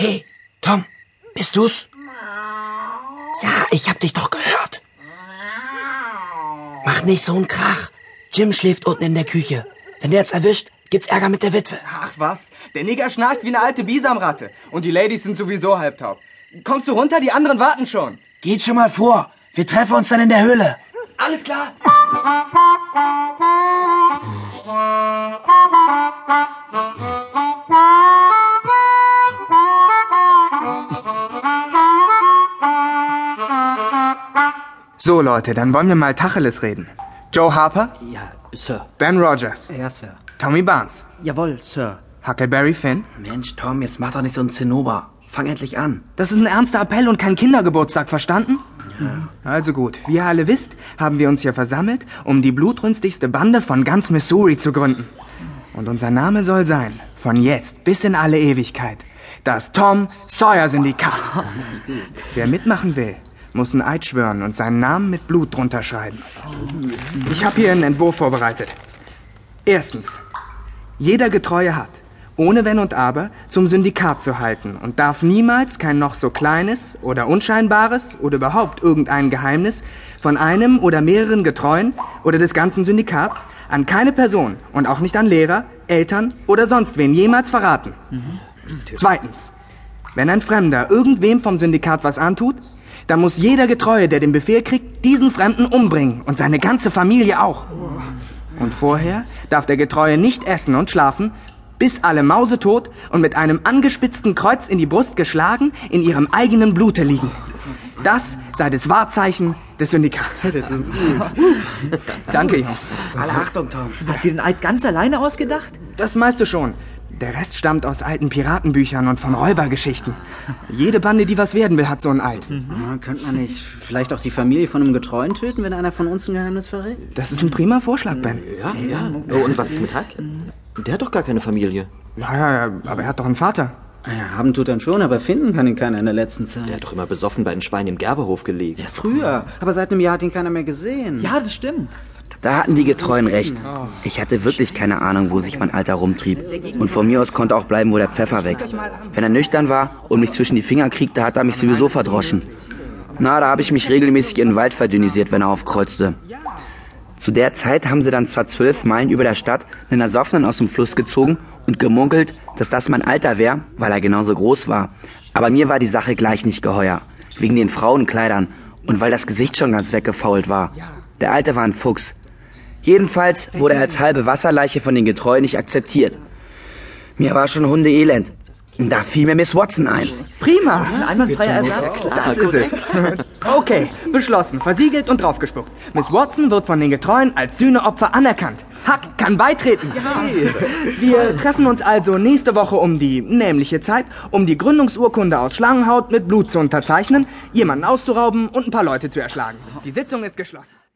Hey, Tom, bist du's? Ja, ich hab dich doch gehört. Mach nicht so einen Krach. Jim schläft unten in der Küche. Wenn der jetzt erwischt, gibt's Ärger mit der Witwe. Ach was, der Nigger schnarcht wie eine alte Bisamratte. Und die Ladies sind sowieso halbtaub. Kommst du runter? Die anderen warten schon. Geht schon mal vor. Wir treffen uns dann in der Höhle. Alles klar. So, Leute, dann wollen wir mal Tacheles reden. Joe Harper, Ja, Sir. Ben Rogers, Ja, Sir. Tommy Barnes, Jawohl, Sir. Huckleberry Finn. Mensch, Tom, jetzt mach doch nicht so ein Zinnober. Fang endlich an. Das ist ein ernster Appell und kein Kindergeburtstag, verstanden? Also gut, wie ihr alle wisst, haben wir uns hier versammelt, um die blutrünstigste Bande von ganz Missouri zu gründen. Und unser Name soll sein, von jetzt bis in alle Ewigkeit, das Tom Sawyer Syndikat. Wer mitmachen will, muss einen Eid schwören und seinen Namen mit Blut drunter schreiben. Ich habe hier einen Entwurf vorbereitet. Erstens, jeder Getreue hat, ohne Wenn und Aber, zum Syndikat zu halten und darf niemals kein noch so kleines oder unscheinbares oder überhaupt irgendein Geheimnis von einem oder mehreren Getreuen oder des ganzen Syndikats an keine Person und auch nicht an Lehrer, Eltern oder sonst wen jemals verraten. Zweitens, wenn ein Fremder irgendwem vom Syndikat was antut, dann muss jeder Getreue, der den Befehl kriegt, diesen Fremden umbringen und seine ganze Familie auch. Und vorher darf der Getreue nicht essen und schlafen, bis alle mausetot und mit einem angespitzten Kreuz in die Brust geschlagen in ihrem eigenen Blute liegen. Das sei das Wahrzeichen des Syndikats. Das ist gut. Danke, Jungs. Alle Achtung, Tom. Hast du den Eid ganz alleine ausgedacht? Das meiste schon. Der Rest stammt aus alten Piratenbüchern und von Räubergeschichten. Jede Bande, die was werden will, hat so ein Eid. Ah, könnte man nicht vielleicht auch die Familie von einem Getreuen töten, wenn einer von uns ein Geheimnis verrät? Das ist ein prima Vorschlag, Ben. Ja, ja. Oh, und was ist mit Huck? Der hat doch gar keine Familie. Ja, ja, ja, aber er hat doch einen Vater. Ja, haben tut er schon, aber finden kann ihn keiner in der letzten Der Zeit. hat doch immer besoffen bei den Schweinen im Gerberhof gelegen. Früher, aber seit einem Jahr hat ihn keiner mehr gesehen. Ja, das stimmt. Da hatten die Getreuen recht. Ich hatte wirklich keine Ahnung, wo sich mein Alter rumtrieb. Und von mir aus konnte auch bleiben, wo der Pfeffer wächst. Wenn er nüchtern war und mich zwischen die Finger kriegte, hat er mich sowieso verdroschen. Na, da habe ich mich regelmäßig in den Wald verdünnisiert, wenn er aufkreuzte. Zu der Zeit haben sie dann zwar zwölf Meilen über der Stadt einen Ersoffenen aus dem Fluss gezogen und gemunkelt, dass das mein Alter wäre, weil er genauso groß war. Aber mir war die Sache gleich nicht geheuer. Wegen den Frauenkleidern und weil das Gesicht schon ganz weggefault war. Der Alte war ein Fuchs. Jedenfalls wurde er als halbe Wasserleiche von den Getreuen nicht akzeptiert. Mir war schon Hundeelend. Da fiel mir Miss Watson ein. Prima. Ein einwandfreier Ersatz. Das ist es. Okay, beschlossen, versiegelt und draufgespuckt. Miss Watson wird von den Getreuen als Sühneopfer anerkannt. Huck kann beitreten. Wir treffen uns also nächste Woche um die nämliche Zeit, um die Gründungsurkunde aus Schlangenhaut mit Blut zu unterzeichnen, jemanden auszurauben und ein paar Leute zu erschlagen. Die Sitzung ist geschlossen.